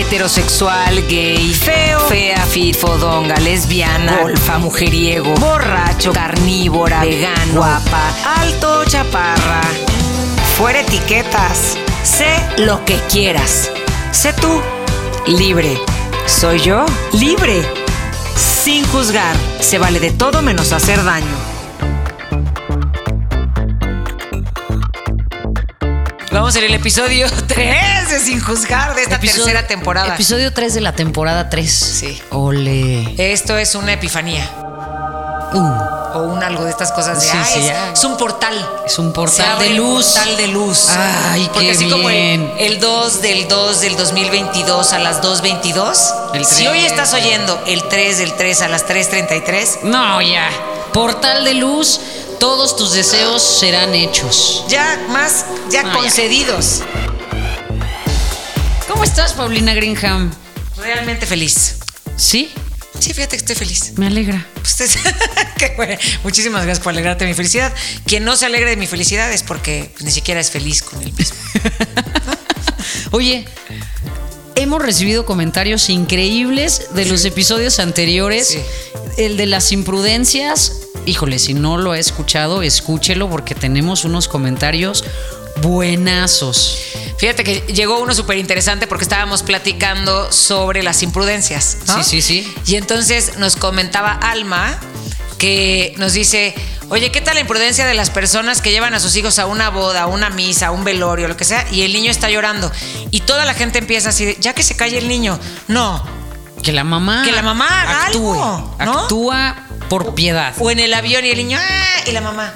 heterosexual, gay, feo, fea, fit, fodonga, lesbiana, golfa, mujeriego, borracho, carnívora, vegano, guapa, alto, chaparra. Fuera etiquetas. Sé lo que quieras. Sé tú. Libre. Soy yo. Libre. Sin juzgar. Se vale de todo menos hacer daño. Vamos en el episodio 3 de Sin Juzgar de esta Episodio- tercera temporada. Episodio 3 de la temporada 3. Sí. Ole. Esto es una epifanía. Uh, O un algo de estas cosas de Sí, "Ay, sí, es, ya. es un portal. es un portal de luz. Portal de luz. Ay, Porque qué así como el, bien. el 2 del 2 del 2022 a las 2.22. El si hoy estás oyendo el 3 del 3 a las 3.33, No, ya. Portal de luz, todos tus deseos serán hechos. ya más, ya Ah, ya. concedidos. ¿Cómo estás, Paulina Greenham? Realmente feliz. ¿Sí? Sí, fíjate que estoy feliz. Me alegra. Ustedes, qué bueno. Muchísimas gracias por alegrarte de mi felicidad. Quien no se alegre de mi felicidad es porque ni siquiera es feliz con él mismo. Oye, hemos recibido comentarios increíbles de los episodios anteriores. Sí. El de las imprudencias. Híjole, si no lo ha escuchado, escúchelo porque tenemos unos comentarios buenazos. Fíjate que llegó uno súper interesante porque estábamos platicando sobre las imprudencias. ¿no? Sí, sí, sí. Y entonces nos comentaba Alma que nos dice, oye, ¿qué tal la imprudencia de las personas que llevan a sus hijos a una boda, a una misa, a un velorio, lo que sea, y el niño está llorando? Y toda la gente empieza así, de, ya que se calle el niño. No. Que la mamá. Que la mamá actúe. algo, ¿no? Actúa por piedad. O en el avión y el niño, ¡ah! Y la mamá,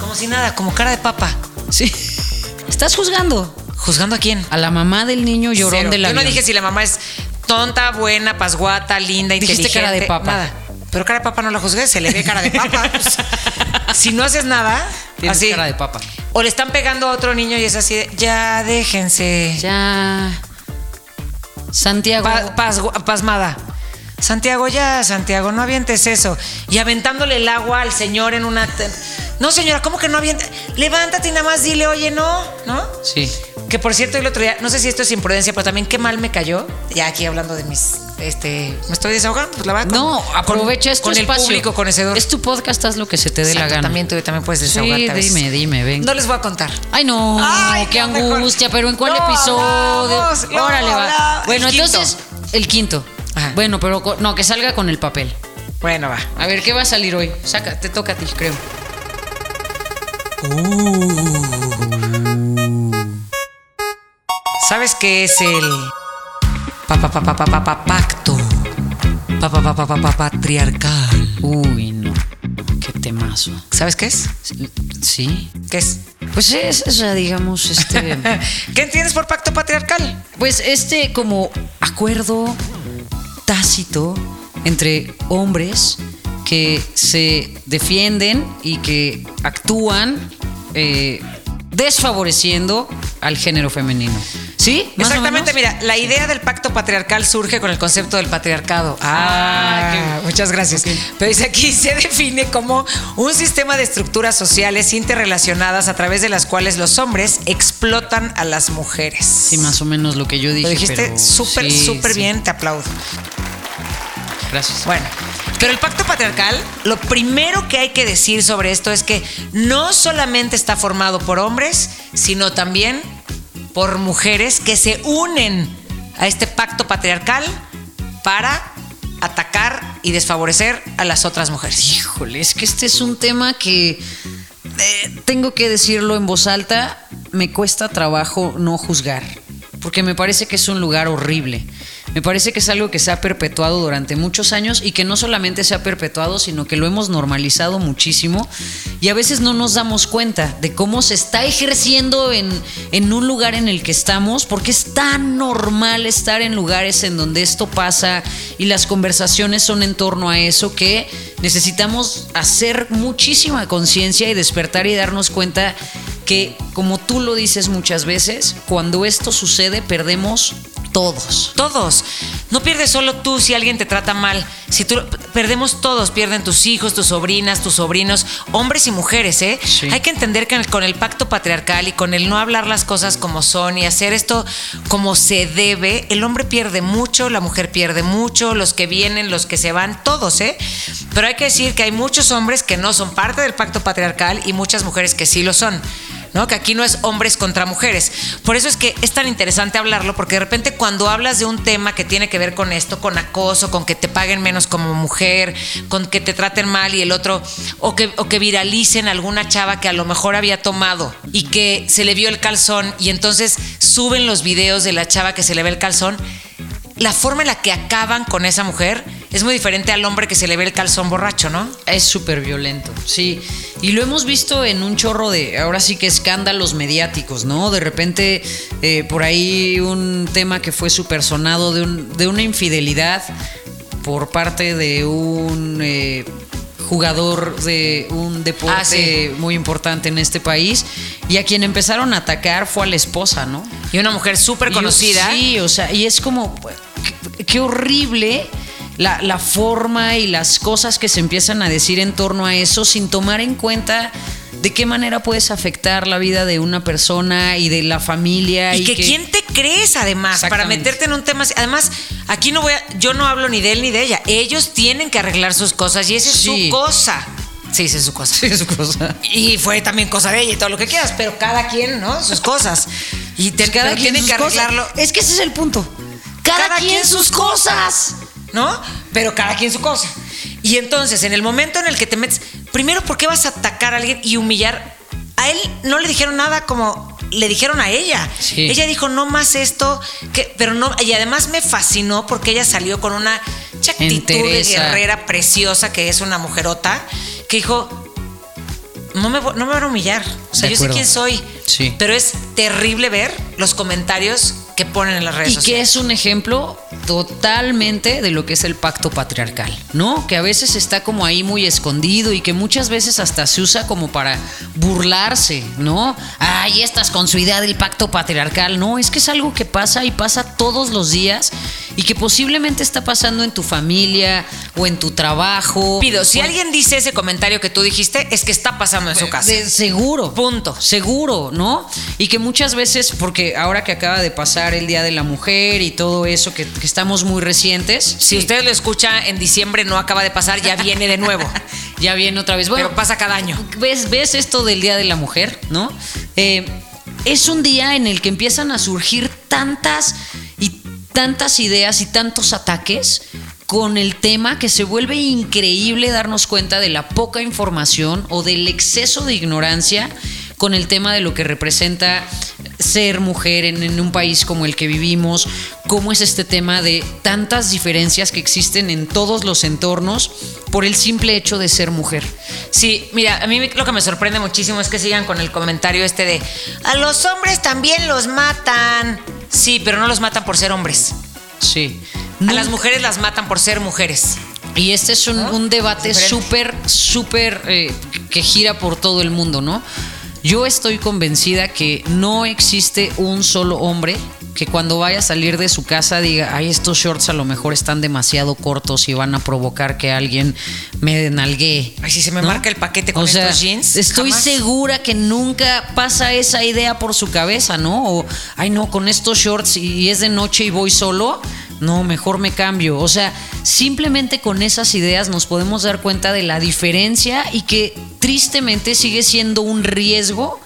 como si nada, como cara de papa. Sí. ¿Estás juzgando? ¿Juzgando a quién? A la mamá del niño llorón Cero. del Yo avión. no dije si la mamá es tonta, buena, pasguata, linda, Dijiste inteligente. cara de papa. Nada. Pero cara de papa no la juzgué, se le ve cara de papa. Pues, si no haces nada, Tienes así. cara de papa. O le están pegando a otro niño y es así de, ya déjense. Ya. Santiago. Pa- pasmada. Santiago, ya, Santiago, no avientes eso. Y aventándole el agua al señor en una. No, señora, ¿cómo que no avienta? Levántate y nada más dile, oye, no, ¿no? Sí. Que por cierto, el otro día, no sé si esto es imprudencia, pero también qué mal me cayó. Ya aquí hablando de mis. Este. Me estoy desahogando, pues la verdad. No, aprovecha con, este Con el público conocedor. Es tu podcast, haz lo que se te dé la gana. También tú también puedes Sí, desahogarte. a veces. dime, dime, ven. No les voy a contar. Ay, no, Ay, qué mejor. angustia, pero ¿en cuál No episodio? no Órale, va. Bueno, entonces, el quinto. Ajá. Bueno, pero no, que salga con el papel. Bueno, va. A ver, ¿qué va a salir hoy? Saca, te toca a ti, creo. ¿Sabes qué es el pa, pa, pa, pa, pa, pa, pa- pacto? Pa, pa, pa, pa, pa, pa- patriarcal. Uy, no. Qué temazo. ¿Sabes qué es? Sí. ¿Qué es? Pues es, o sea, digamos, este. ¿Qué entiendes por pacto patriarcal? Pues este como acuerdo tácito entre hombres que se defienden y que actúan eh, desfavoreciendo al género femenino. ¿Sí? ¿Más o Exactamente, mira, la idea del pacto patriarcal surge con el concepto del patriarcado. Ah, qué- muchas gracias. Pero dice aquí se define como un sistema de estructuras sociales interrelacionadas a través de las cuales los hombres explotan a las mujeres. Sí, más o menos lo que yo dije. Lo dijiste súper, sí, súper sí. bien, te aplaudo. Gracias. Bueno, pero el pacto patriarcal, lo primero que hay que decir sobre esto es que no solamente está formado por hombres, sino también por mujeres que se unen a este pacto patriarcal para atacar y desfavorecer a las otras mujeres. Híjole, es que este es un tema que eh, tengo que decirlo en voz alta, me cuesta trabajo no juzgar, porque me parece que es un lugar horrible. Me parece que es algo que se ha perpetuado durante muchos años y que no solamente se ha perpetuado, sino que lo hemos normalizado muchísimo y a veces no nos damos cuenta de cómo se está ejerciendo en, en un lugar en el que estamos, porque es tan normal estar en lugares en donde esto pasa y las conversaciones son en torno a eso que necesitamos hacer muchísima conciencia y despertar y darnos cuenta que, como tú lo dices muchas veces, cuando esto sucede perdemos Todos. Todos. No pierdes solo tú si alguien te trata mal. Si tú perdemos todos, pierden tus hijos, tus sobrinas, tus sobrinos, hombres y mujeres, ¿eh? Sí. Hay que entender que con el pacto patriarcal y con el no hablar las cosas como son y hacer esto como se debe, el hombre pierde mucho, la mujer pierde mucho, los que vienen, los que se van, todos, ¿eh? Pero hay que decir que hay muchos hombres que no son parte del pacto patriarcal y muchas mujeres que sí lo son. ¿No? Que aquí no es hombres contra mujeres. Por eso es que es tan interesante hablarlo, porque de repente cuando hablas de un tema que tiene que ver con esto, con acoso, con que te paguen menos como mujer, con que te traten mal y el otro, o que, o que viralicen alguna chava que a lo mejor había tomado y que se le vio el calzón y entonces suben los videos de la chava que se le ve el calzón, la forma en la que acaban con esa mujer es muy diferente al hombre que se le ve el calzón borracho, ¿no? Es súper violento, sí. Y lo hemos visto en un chorro de, ahora sí que escándalos mediáticos, ¿no? De repente, eh, por ahí un tema que fue súper sonado de, un- de una infidelidad por parte de un eh, jugador de un deporte Ah, sí. muy importante en este país. Y a quien empezaron a atacar fue a la esposa, ¿no? Y una mujer súper conocida. Sí, o sea, y es como, qué, qué horrible la, la forma y las cosas que se empiezan a decir en torno a eso sin tomar en cuenta de qué manera puedes afectar la vida de una persona y de la familia. Y, que, quién te crees además para meterte en un tema así? Además, aquí no voy a, yo no hablo ni de él ni de ella. Ellos tienen que arreglar sus cosas y esa es su cosa. Sí, esa es su cosa. Sí, es cosa. Y fue también cosa de ella y todo lo que quieras, pero cada quien, ¿no? Sus cosas. Y te- pero tienen sus que cosas. arreglarlo. Es que ese es el punto. Cada, quien, sus cosas. ¿No? Pero cada quien su cosa. Y entonces, en el momento en el que te metes, primero, ¿por qué vas a atacar a alguien y humillar? A él no le dijeron nada como le dijeron a ella. Sí. Ella dijo, no más esto, que, pero no, y además me fascinó porque ella salió con una actitud de guerrera preciosa, que es una mujerota, que dijo, no me, no me van a humillar. O sea, De yo sé quién soy. Sí. Pero es terrible ver los comentarios que ponen en las redes Y que sociales. es un ejemplo totalmente de lo que es el pacto patriarcal, ¿no? Que a veces está como ahí muy escondido y que muchas veces hasta se usa como para burlarse, ¿no? Ay, estás con su idea del pacto patriarcal. No, es que es algo que pasa y pasa todos los días y que posiblemente está pasando en tu familia o en tu trabajo. Pido, si o- alguien dice ese comentario que tú dijiste, es que está pasando en su casa. de- seguro. Punto. Seguro, ¿no? Y que muchas veces, porque ahora que acaba de pasar el Día de la Mujer y todo eso, que, que estamos muy recientes. Si usted lo escucha en diciembre, no acaba de pasar, ya viene de nuevo. Ya viene otra vez. Bueno, Pero pasa cada año. ¿ves, ves esto del Día de la Mujer, no? Eh, es un día en el que empiezan a surgir tantas y tantas ideas y tantos ataques con el tema que se vuelve increíble darnos cuenta de la poca información o del exceso de ignorancia con el tema de lo que representa ser mujer en, en un país como el que vivimos, cómo es este tema de tantas diferencias que existen en todos los entornos por el simple hecho de ser mujer. Sí, mira, a mí lo que me sorprende muchísimo es que sigan con el comentario este de a los hombres también los matan. Sí, pero no los matan por ser hombres. Sí. A las mujeres las matan por ser mujeres. Y este es un, ¿No? un debate súper, súper eh, que gira por todo el mundo, ¿no? Yo estoy convencida que no existe un solo hombre que cuando vaya a salir de su casa diga, ay, estos shorts a lo mejor están demasiado cortos y van a provocar que alguien me nalguee. Ay, si se me marca el paquete con o sea, estos jeans, Estoy jamás. segura que nunca pasa esa idea por su cabeza, ¿no? O, ay, no, con estos shorts y es de noche y voy solo. No, mejor me cambio. O sea, simplemente con esas ideas nos podemos dar cuenta de la diferencia y que tristemente sigue siendo un riesgo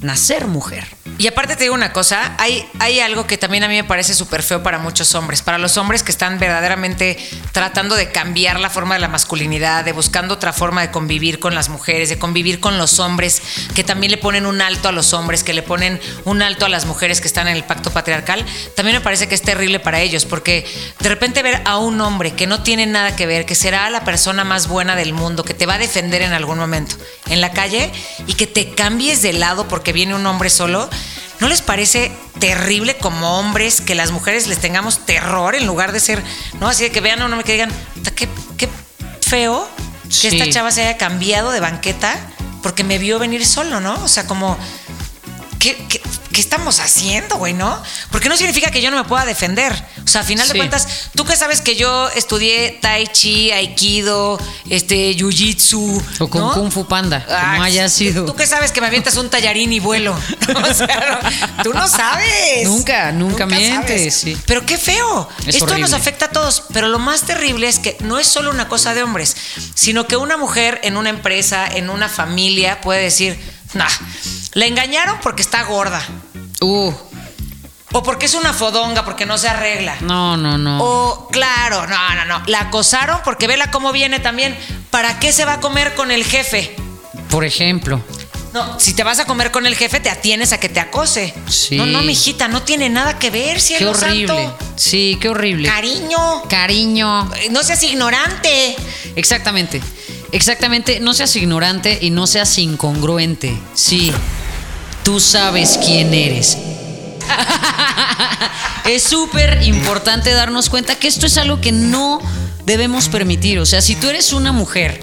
nacer mujer. Y aparte te digo una cosa, hay, hay algo que también a mí me parece súper feo para muchos hombres, para los hombres que están verdaderamente tratando de cambiar la forma de la masculinidad, de buscando otra forma de convivir con las mujeres, de convivir con los hombres, que también le ponen un alto a los hombres, que le ponen un alto a las mujeres que están en el pacto patriarcal, también me parece que es terrible para ellos, porque de repente ver a un hombre que no tiene nada que ver, que será la persona más buena del mundo, que te va a defender en algún momento en la calle y que te cambies de lado porque viene un hombre solo, ¿no les parece terrible como hombres que las mujeres les tengamos terror en lugar de ser, ¿no? Así de que vean a un hombre que digan, "Ta, qué, qué feo que Sí. esta chava se haya cambiado de banqueta porque me vio venir solo, ¿no? O sea, como, ¿qué, qué- ¿qué estamos haciendo, güey, no? Porque no significa que yo no me pueda defender. O sea, a final de cuentas, tú que sabes que yo estudié Tai Chi, Aikido, este, Jiu-Jitsu. O con ¿no? Kung Fu Panda, Ah, como haya sido. Tú que sabes que me avientas un tallarín y vuelo. O sea, no, tú no sabes. Nunca, nunca mientes, sí. Pero qué feo. Es Esto horrible. nos afecta a todos. Pero lo más terrible es que no es solo una cosa de hombres, sino que una mujer en una empresa, en una familia, puede decir, nah, la engañaron porque está gorda. Uh, O porque es una fodonga, porque no se arregla. no, no, no. O, claro, no, no, no. La acosaron porque vela cómo viene también. ¿Para qué se va a comer con el jefe? Por ejemplo. No, si te vas a comer con el jefe, te atienes a que te acose. Sí. No, no, mijita, no tiene nada que ver, Qué cielo horrible. santo. Sí, qué horrible. Cariño, Cariño. eh, no seas ignorante. Exactamente. Exactamente. No seas ignorante y no seas incongruente. Sí. Tú sabes quién eres. es súper importante darnos cuenta que esto es algo que no debemos permitir. O sea, si tú eres una mujer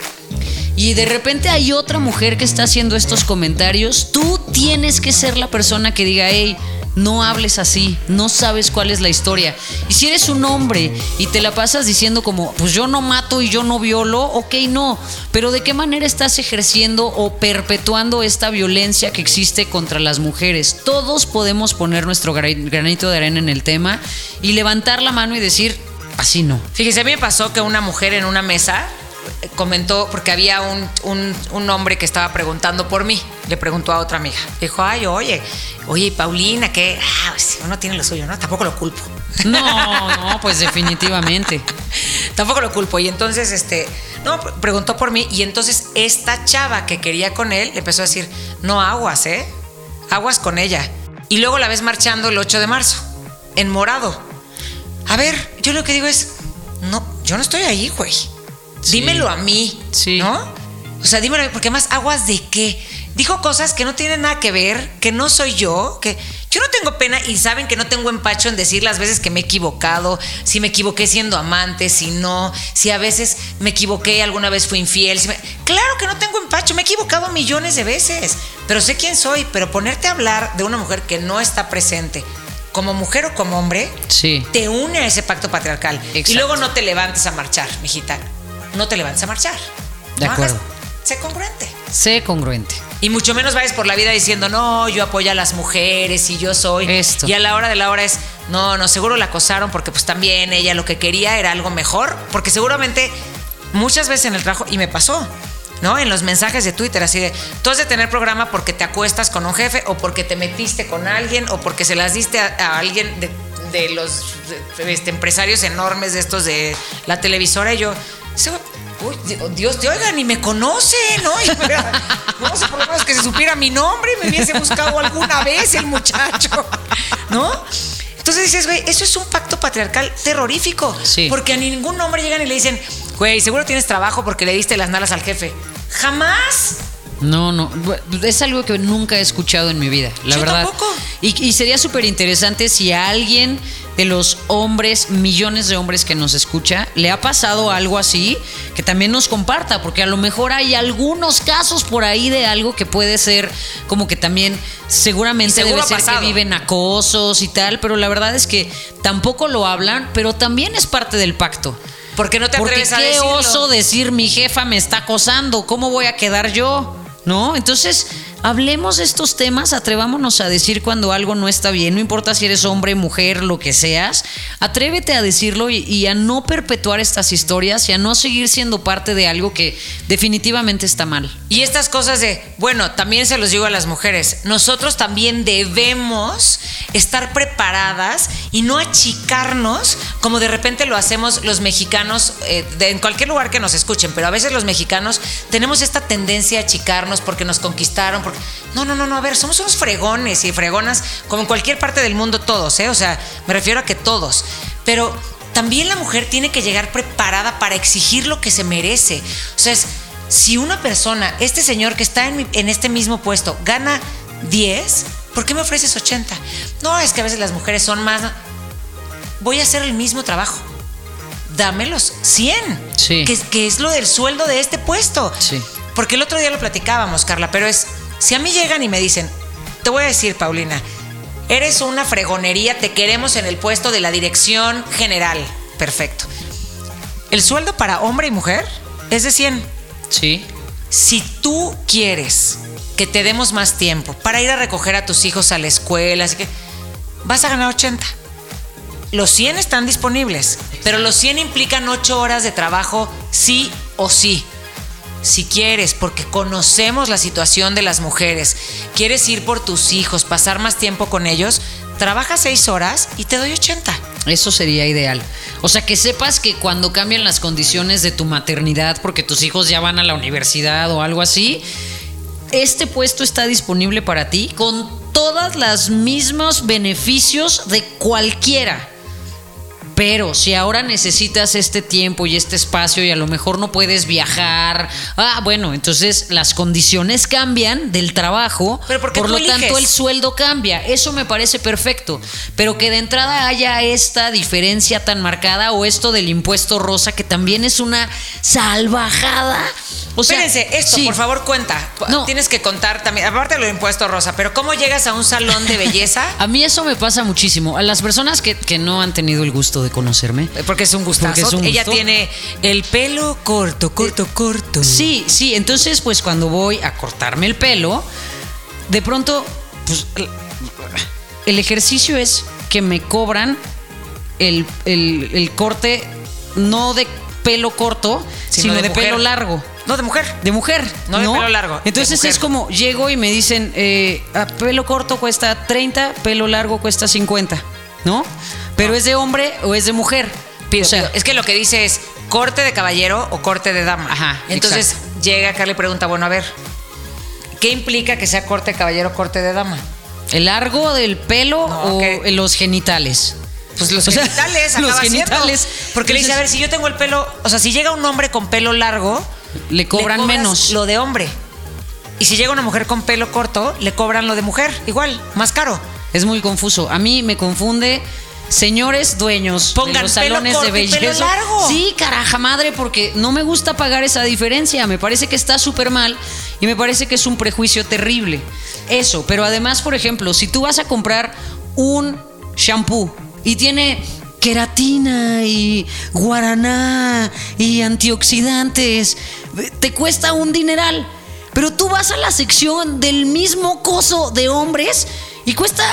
y de repente hay otra mujer que está haciendo estos comentarios, tú tienes que ser la persona que diga, hey, no hables así, no sabes cuál es la historia. Y si eres un hombre y te la pasas diciendo como, pues yo no mato y yo no violo, ok, no, pero ¿de qué manera estás ejerciendo o perpetuando esta violencia que existe contra las mujeres? Todos podemos poner nuestro gra- granito de arena en el tema y levantar la mano y decir, así no. Fíjese, a mí me pasó que una mujer en una mesa comentó, porque había un, un- un hombre que estaba preguntando por mí, le preguntó a otra amiga. Dijo, ay, oye, oye, Paulina, que ah, pues, uno tiene lo suyo, ¿no? Tampoco lo culpo. No, no, pues definitivamente. Tampoco lo culpo. Y entonces, este, no, pre- preguntó por mí. Y entonces esta chava que quería con él le empezó a decir, no aguas, ¿eh? Aguas con ella. Y luego la ves marchando el 8 de marzo, en morado. A ver, yo lo que digo es, no, yo no estoy ahí, güey. Sí. Dímelo a mí, Sí. ¿no? O sea, dímelo a mí, porque más aguas de qué. Dijo cosas que no tienen nada que ver, que no soy yo, que yo no tengo pena y saben que no tengo empacho en decir las veces que me he equivocado, si me equivoqué siendo amante, si no, si a veces me equivoqué, alguna vez fui infiel. si me- Claro que no tengo empacho, me he equivocado millones de veces, pero sé quién soy, pero ponerte a hablar de una mujer que no está presente, como mujer o como hombre, Sí. te une a ese pacto patriarcal. Y luego no te levantes a marchar, mijita. No te levantes a marchar. De No acuerdo. hagas- sé congruente. Sé congruente. Y mucho menos vayas por la vida diciendo, no, yo apoyo a las mujeres y yo soy. Esto. Y a la hora de la hora es, no, no, seguro la acosaron porque pues también ella lo que quería era algo mejor. Porque seguramente muchas veces en el trabajo, y me pasó, ¿no? En los mensajes de Twitter, así de, tú has de tener programa porque te acuestas con un jefe o porque te metiste con alguien o porque se las diste a, a alguien de, de los de- este, empresarios enormes de estos de la televisora y yo, "Ese güey, Uy, Dios te oiga, ni me conoce, ¿no? No sé, por lo menos que se supiera mi nombre y me hubiese buscado alguna vez el muchacho, ¿no? Entonces dices, güey, eso es un pacto patriarcal terrorífico. Sí. Porque a ningún hombre llegan y le dicen, güey, seguro tienes trabajo porque le diste las nalas al jefe. Jamás. No, no. Es algo que nunca he escuchado en mi vida, la Yo verdad. tampoco. Y, y sería súper interesante si alguien de los hombres, millones de hombres que nos escucha, le ha pasado algo así, que también nos comparta, porque a lo mejor hay algunos casos por ahí de algo que puede ser como que también seguramente debe ser que viven acosos y tal, pero la verdad es que tampoco lo hablan, pero también es parte del pacto. Porque no te Porque atreves a qué oso decir mi jefa me está acosando, ¿cómo voy a quedar yo? ¿No? Entonces, hablemos de estos temas, atrevámonos a decir cuando algo no está bien, no importa si eres hombre, mujer, lo que seas, atrévete a decirlo y, a no perpetuar estas historias y a no seguir siendo parte de algo que definitivamente está mal. Y estas cosas de, bueno, también se los digo a las mujeres, nosotros también debemos estar preparadas y no achicarnos como de repente lo hacemos los mexicanos, eh, en cualquier lugar que nos escuchen, pero a veces los mexicanos tenemos esta tendencia a achicarnos porque nos conquistaron, porque... No, no, no, no, a ver, somos unos fregones y fregonas como en cualquier parte del mundo todos, ¿eh? O sea, me refiero a que todos, pero también la mujer tiene que llegar preparada para exigir lo que se merece. O sea, si una persona, este señor que está en, mi- en este mismo puesto, gana 10, ¿por qué me ofreces 80? No, es que a veces las mujeres son más... Voy a hacer el mismo trabajo. Dámelos 100. Sí. Que, que es lo del sueldo de este puesto. Sí. Porque el otro día lo platicábamos, Carla, pero es, si a mí llegan y me dicen, te voy a decir, Paulina, Eres una fregonería, te queremos en el puesto de la dirección general. Perfecto. El sueldo para hombre y mujer es de 100. Sí. Si tú quieres que te demos más tiempo para ir a recoger a tus hijos a la escuela, así que vas a ganar 80. Los 100 están disponibles, pero los 100 implican 8 horas de trabajo sí o sí. Si quieres, porque conocemos la situación de las mujeres, quieres ir por tus hijos, pasar más tiempo con ellos, trabaja 6 horas y te doy 80. Eso sería ideal. O sea, que sepas que cuando cambian las condiciones de tu maternidad, porque tus hijos ya van a la universidad o algo así, este puesto está disponible para ti con todos los mismos beneficios de cualquiera. Pero si ahora necesitas este tiempo y este espacio y a lo mejor no puedes viajar, ah, bueno, entonces las condiciones cambian del trabajo, Pero ¿por tú lo eliges? tanto el sueldo cambia. Eso me parece perfecto. Pero que de entrada haya esta diferencia tan marcada o esto del impuesto rosa que también es una salvajada. O sea, Espérense, esto, sí. por favor, cuenta. No. Tienes que contar también, aparte de lo impuesto rosa, pero ¿cómo llegas a un salón de belleza? A mí eso me pasa muchísimo. A las personas que, que no han tenido el gusto de conocerme. Porque es un gustazo. Es un Ella gusto. tiene el pelo corto, corto, corto. Sí, sí. Entonces, pues cuando voy a cortarme el pelo, de pronto, pues el- ejercicio es que me cobran el, el- el corte no de pelo corto, Sino sino, de pelo largo. No, de mujer. De mujer. No de pelo largo, Entonces es como llego y me dicen, eh, a pelo corto cuesta 30, pelo largo cuesta 50, ¿no? Pero es de hombre o es de mujer. Pido, o sea, pido. es que lo que dice es corte de caballero o corte de dama. Ajá, Entonces exacto. llega acá y le pregunta, bueno, a ver, ¿qué implica que sea corte de caballero o corte de dama? ¿El largo del pelo No, o los genitales? Pues los O sea, genitales, los siendo. genitales. Porque le dice, a ver, si yo tengo el pelo, o sea, si llega un hombre con pelo largo, Le cobran menos. Lo de hombre. Y si llega una mujer con pelo corto, le cobran lo de mujer, igual, más caro. Es muy confuso. A mí me confunde. Señores dueños Pongan de los pelo salones corto de belleza. largo. Sí, caraja madre, porque no me gusta pagar esa diferencia. Me parece que está súper mal y me parece que es un prejuicio terrible. Eso, pero además, por ejemplo, si tú vas a comprar un shampoo y tiene queratina y guaraná y antioxidantes, te cuesta un dineral. Pero tú vas a la sección del mismo coso de hombres y cuesta,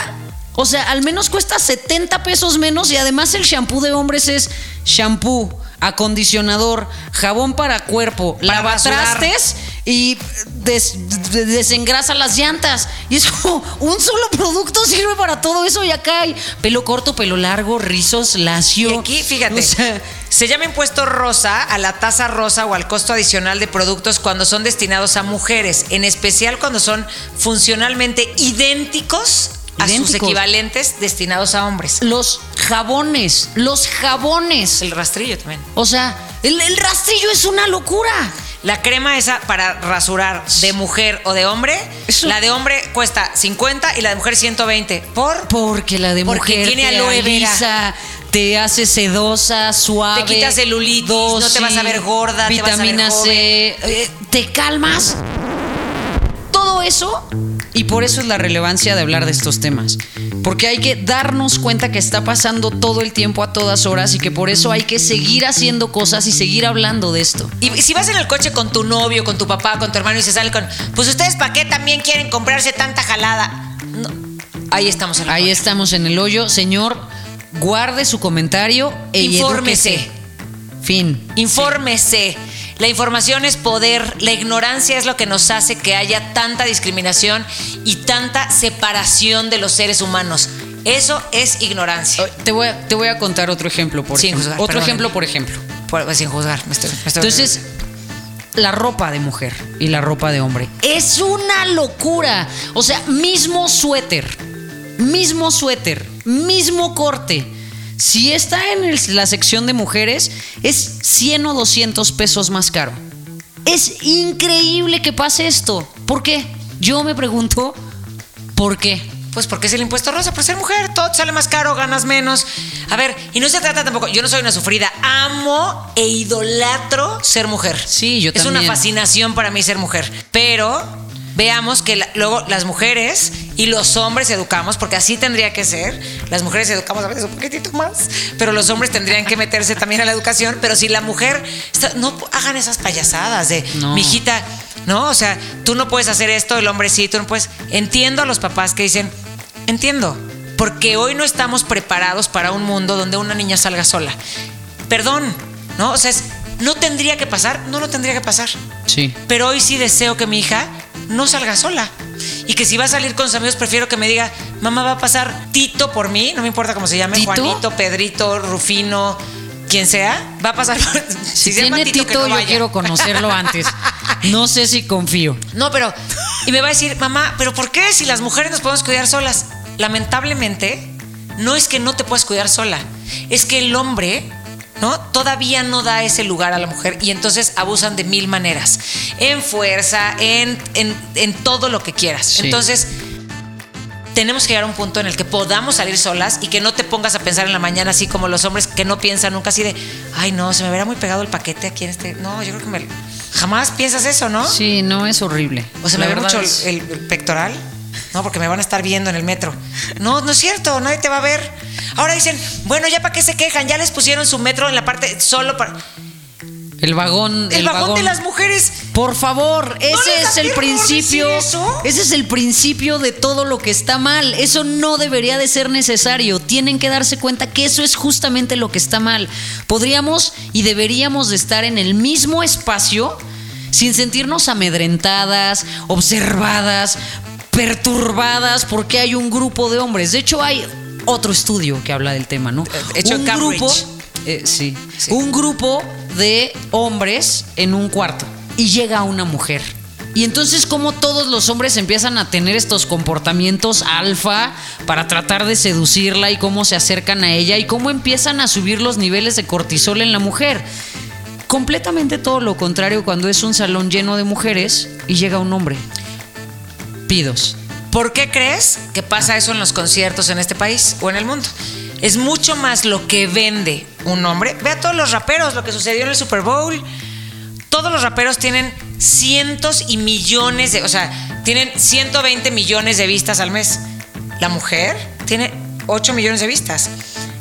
o sea, al menos cuesta 70 pesos menos y además el shampoo de hombres es shampoo, acondicionador, jabón para cuerpo, Para lavatrastes y des- de- desengrasa las llantas. Y es como un solo producto sirve para todo eso y acá hay pelo corto, pelo largo, rizos, lacio. Y aquí, fíjate, O sea, se llama impuesto rosa a la tasa rosa o al costo adicional de productos cuando son destinados a mujeres, en especial cuando son funcionalmente idénticos, a sus equivalentes destinados a hombres. los jabones, los jabones. El rastrillo también. O sea, el, el rastrillo es una locura. La crema esa para rasurar de mujer o de hombre, Eso- la de hombre cuesta 50 y la de mujer 120. ¿Por? Porque la de Porque mujer tiene te aloe vera. alisa, te hace sedosa, suave. Te quita celulitis, no te vas a ver gorda, te vas a ver vitamina C, eh, te calmas. Todo eso y por eso es la relevancia de hablar de estos temas. Porque hay que darnos cuenta que está pasando todo el tiempo a todas horas y que por eso hay que seguir haciendo cosas y seguir hablando de esto. Y si vas en el coche con tu novio, con tu papá, con tu hermano y se sale con, pues ustedes para qué también quieren comprarse tanta jalada. No, Ahí estamos en el Ahí coche. estamos en el hoyo. Señor, guarde su comentario e Infórmese. edúquese. Fin. Infórmese. La información es poder, la ignorancia es lo que nos hace que haya tanta discriminación y tanta separación de los seres humanos. Eso es ignorancia. Te voy a, te voy a contar otro ejemplo, por Sin ejemplo. juzgar, otro ejemplo, por ejemplo. Por- sin juzgar, me estoy, me estoy- Entonces, la ropa de mujer y la ropa de hombre es una locura. O sea, mismo suéter, mismo suéter, mismo corte. Si está en el- la sección de mujeres, es 100 o 200 pesos más caro. Es increíble que pase esto. ¿Por qué? Yo me pregunto, ¿por qué? Pues porque es el impuesto rosa, por ser mujer, todo sale más caro, ganas menos. A ver, y no se trata tampoco, yo no soy una sufrida, amo e idolatro ser mujer. Sí, yo Es una también. fascinación para mí ser mujer, pero veamos que la- luego las mujeres y los hombres educamos, porque así tendría que ser. Las mujeres educamos a veces un poquitito más, pero los hombres tendrían que meterse también a la educación. Pero si la mujer, está- no hagan esas payasadas de, No. mijita, ¿no? O sea, tú no puedes hacer esto, el hombre sí, tú no puedes. Entiendo a los papás que dicen, entiendo, porque hoy no estamos preparados para un mundo donde una niña salga sola. Perdón, ¿no? O sea, es- no tendría que pasar, no lo tendría que pasar. Sí. Pero hoy sí deseo que mi hija no salga sola. Y que si va a salir con sus amigos, prefiero que me diga, mamá va a pasar Tito por mí, no me importa cómo se llame, ¿Tito? Juanito, Pedrito, Rufino, quien sea, va a pasar. Si se llama tiene Tito, que no yo vaya. quiero conocerlo antes. No sé si confío. No, pero. Y me va a decir, mamá, ¿pero por qué si las mujeres nos podemos cuidar solas? Lamentablemente, no es que no te puedas cuidar sola, es que el hombre. ¿No? Todavía no da ese lugar a la mujer y entonces abusan de mil maneras. En fuerza, en, en, en todo lo que quieras. Sí. Entonces, tenemos que llegar a un punto en el que podamos salir solas y que no te pongas a pensar en la mañana así como los hombres que no piensan nunca así de, ay no, se me verá muy pegado el paquete aquí en este. No, yo creo que me... Jamás piensas eso, ¿no? Sí, no es horrible. O se La me ve mucho el pectoral. No, porque me van a estar viendo en el metro. No, no es cierto, nadie te va a ver. Ahora dicen, bueno, ya para qué se quejan, ya les pusieron su metro en la parte solo para. El vagón. El, vagón, de las mujeres. Por favor, ese es el principio. eso? Ese es el principio de todo lo que está mal. Eso no debería de ser necesario. Tienen que darse cuenta que eso es justamente lo que está mal. Podríamos y deberíamos de estar en el mismo espacio sin sentirnos amedrentadas, observadas, perturbadas porque hay un grupo de hombres. De hecho, hay otro estudio que habla del tema, ¿no? hecho en un Cambridge. grupo eh, sí. Sí. Un grupo de hombres en un cuarto y llega una mujer. Y entonces como todos los hombres empiezan a tener estos comportamientos alfa para tratar de seducirla y cómo se acercan a ella y cómo empiezan a subir los niveles de cortisol en la mujer. Completamente todo lo contrario cuando es un salón lleno de mujeres y llega un hombre. ¿Por qué crees que pasa eso en los conciertos en este país o en el mundo? Es mucho más lo que vende un hombre. Ve a todos los raperos, lo que sucedió en el Super Bowl. Todos los raperos tienen cientos y millones de, o sea, tienen 120 millones de vistas al mes. La mujer tiene 8 millones de vistas.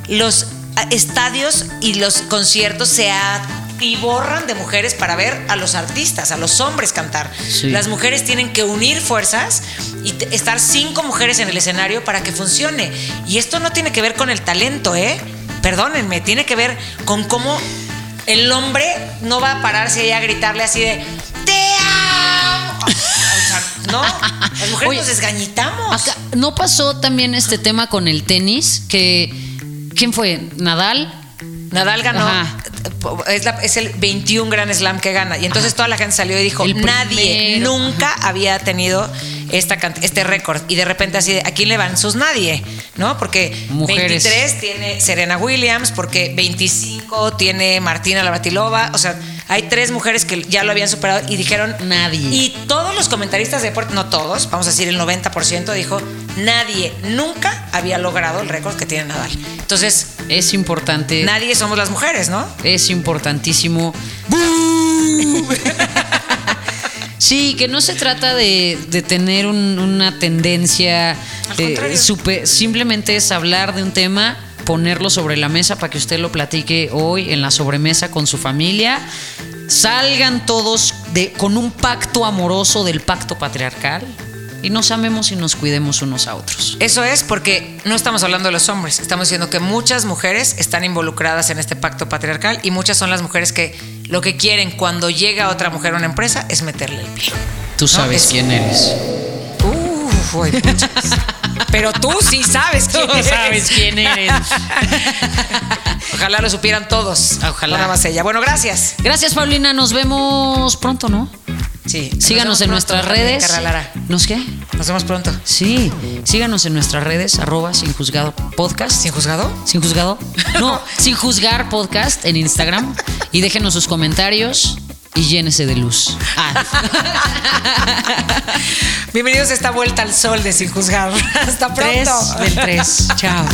Los ah, estadios y los conciertos se atiborran de mujeres para ver a los artistas, a los hombres cantar. Sí. Las mujeres tienen que unir fuerzas y estar cinco mujeres en el escenario para que funcione. Y esto no tiene que ver con el talento, ¿eh? Perdónenme, tiene que ver con cómo el hombre no va a pararse ahí a gritarle así de ¡Te amo! No, las mujeres Oye, nos desgañitamos. Acá, ¿No pasó también este tema con el tenis? Que, ¿Quién fue? ¿Nadal? Nadal ganó. Ajá. Es, la- es el 21 Grand Slam que gana. Y entonces toda la gente salió y dijo: El Nadie primero. nunca había tenido esta, este récord. Y de repente, así de: ¿a quién le van sus nadie? ¿No? Porque Mujeres. 23 tiene Serena Williams, porque 25 tiene Martina Lavatilova. O sea, hay tres mujeres que ya lo habían superado y dijeron: Nadie. Y todos los comentaristas de deporte, no todos, vamos a decir el 90%, dijo: Nadie nunca había logrado el récord que tiene Nadal. Entonces, Es importante. nadie somos las mujeres, ¿no? Es importantísimo. Sí, que no se trata de, de tener un- una tendencia, simplemente es hablar de un tema, ponerlo sobre la mesa para que usted lo platique hoy en la sobremesa con su familia. Salgan todos de, con un pacto amoroso del pacto patriarcal y nos amemos y nos cuidemos unos a otros. Eso es porque no estamos hablando de los hombres, estamos diciendo que muchas mujeres están involucradas en este pacto patriarcal y muchas son las mujeres que lo que quieren cuando llega otra mujer a una empresa es meterle el pie. Tú sabes es- quién eres. Uf, uy. Pero tú sí sabes quién Tú eres. sabes quién eres. Ojalá lo supieran todos. Ojalá. Nada más ella. Bueno, gracias. Gracias, Paulina. Nos vemos pronto, ¿no? Sí. Síganos Nos en nuestras redes. ¿Nos qué? Nos vemos pronto. Sí, síganos en nuestras redes, arroba sin juzgado podcast. ¿Sin juzgado? ¿Sin juzgado? No, sin juzgar podcast en Instagram. Y déjenos sus comentarios y llénese de luz. Ah. Bienvenidos a esta vuelta al sol de Sin Juzgar. Hasta pronto. Tres del tres. Chao.